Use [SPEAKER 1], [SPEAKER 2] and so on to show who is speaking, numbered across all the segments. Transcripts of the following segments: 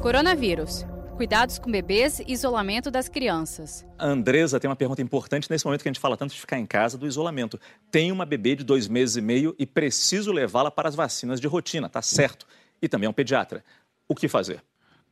[SPEAKER 1] Coronavírus. Cuidados com bebês e isolamento das crianças.
[SPEAKER 2] A Andresa tem uma pergunta importante nesse momento que a gente fala tanto de ficar em casa, do isolamento. Tenho uma bebê de dois meses e meio e preciso levá-la para as vacinas de rotina, tá certo? E também é um pediatra. O que fazer?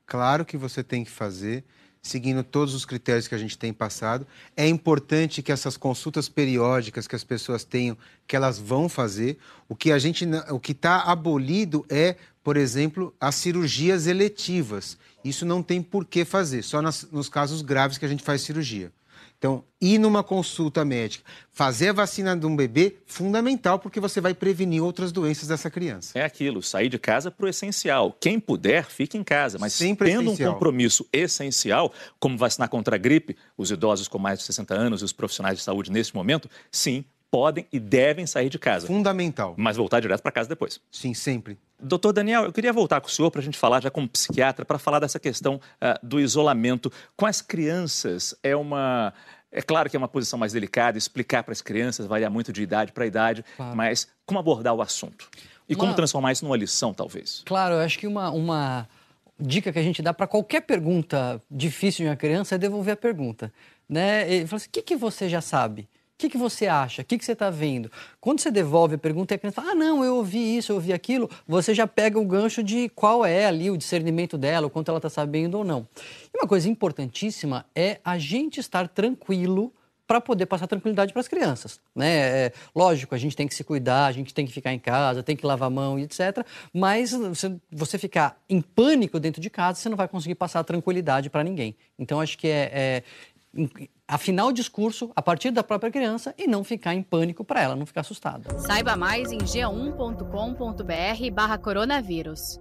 [SPEAKER 3] Claro que você tem que fazer seguindo todos os critérios que a gente tem passado. É importante que essas consultas periódicas que as pessoas tenham, que elas vão fazer. O que a gente, o que está abolido é, por exemplo, as cirurgias eletivas. Isso não tem por que fazer, só nas, nos casos graves que a gente faz cirurgia. Então, ir numa consulta médica, fazer a vacina de um bebê, fundamental, porque você vai prevenir outras doenças dessa criança.
[SPEAKER 2] É aquilo, sair de casa para o essencial. Quem puder, fique em casa, mas Sempre tendo essencial. um compromisso essencial, como vacinar contra a gripe, os idosos com mais de 60 anos e os profissionais de saúde nesse momento, sim, podem e devem sair de casa.
[SPEAKER 3] Fundamental.
[SPEAKER 2] Mas voltar direto para casa depois.
[SPEAKER 3] Sim, sempre.
[SPEAKER 2] Doutor Daniel, eu queria voltar com o senhor para a gente falar, já como psiquiatra, para falar dessa questão uh, do isolamento. Com as crianças, é uma. É claro que é uma posição mais delicada, explicar para as crianças varia muito de idade para idade, claro. mas como abordar o assunto? E uma... como transformar isso numa lição, talvez?
[SPEAKER 4] Claro, eu acho que uma, uma dica que a gente dá para qualquer pergunta difícil de uma criança é devolver a pergunta. Né? Ele fala assim: o que, que você já sabe? O que, que você acha? O que, que você está vendo? Quando você devolve a pergunta e a criança fala, ah, não, eu ouvi isso, eu ouvi aquilo, você já pega o gancho de qual é ali o discernimento dela, o quanto ela está sabendo ou não. E uma coisa importantíssima é a gente estar tranquilo para poder passar tranquilidade para as crianças. Né? É, lógico, a gente tem que se cuidar, a gente tem que ficar em casa, tem que lavar a mão e etc. Mas se você ficar em pânico dentro de casa, você não vai conseguir passar tranquilidade para ninguém. Então, acho que é, é afinar o discurso a partir da própria criança e não ficar em pânico para ela, não ficar assustada.
[SPEAKER 1] Saiba mais em g1.com.br barra coronavírus.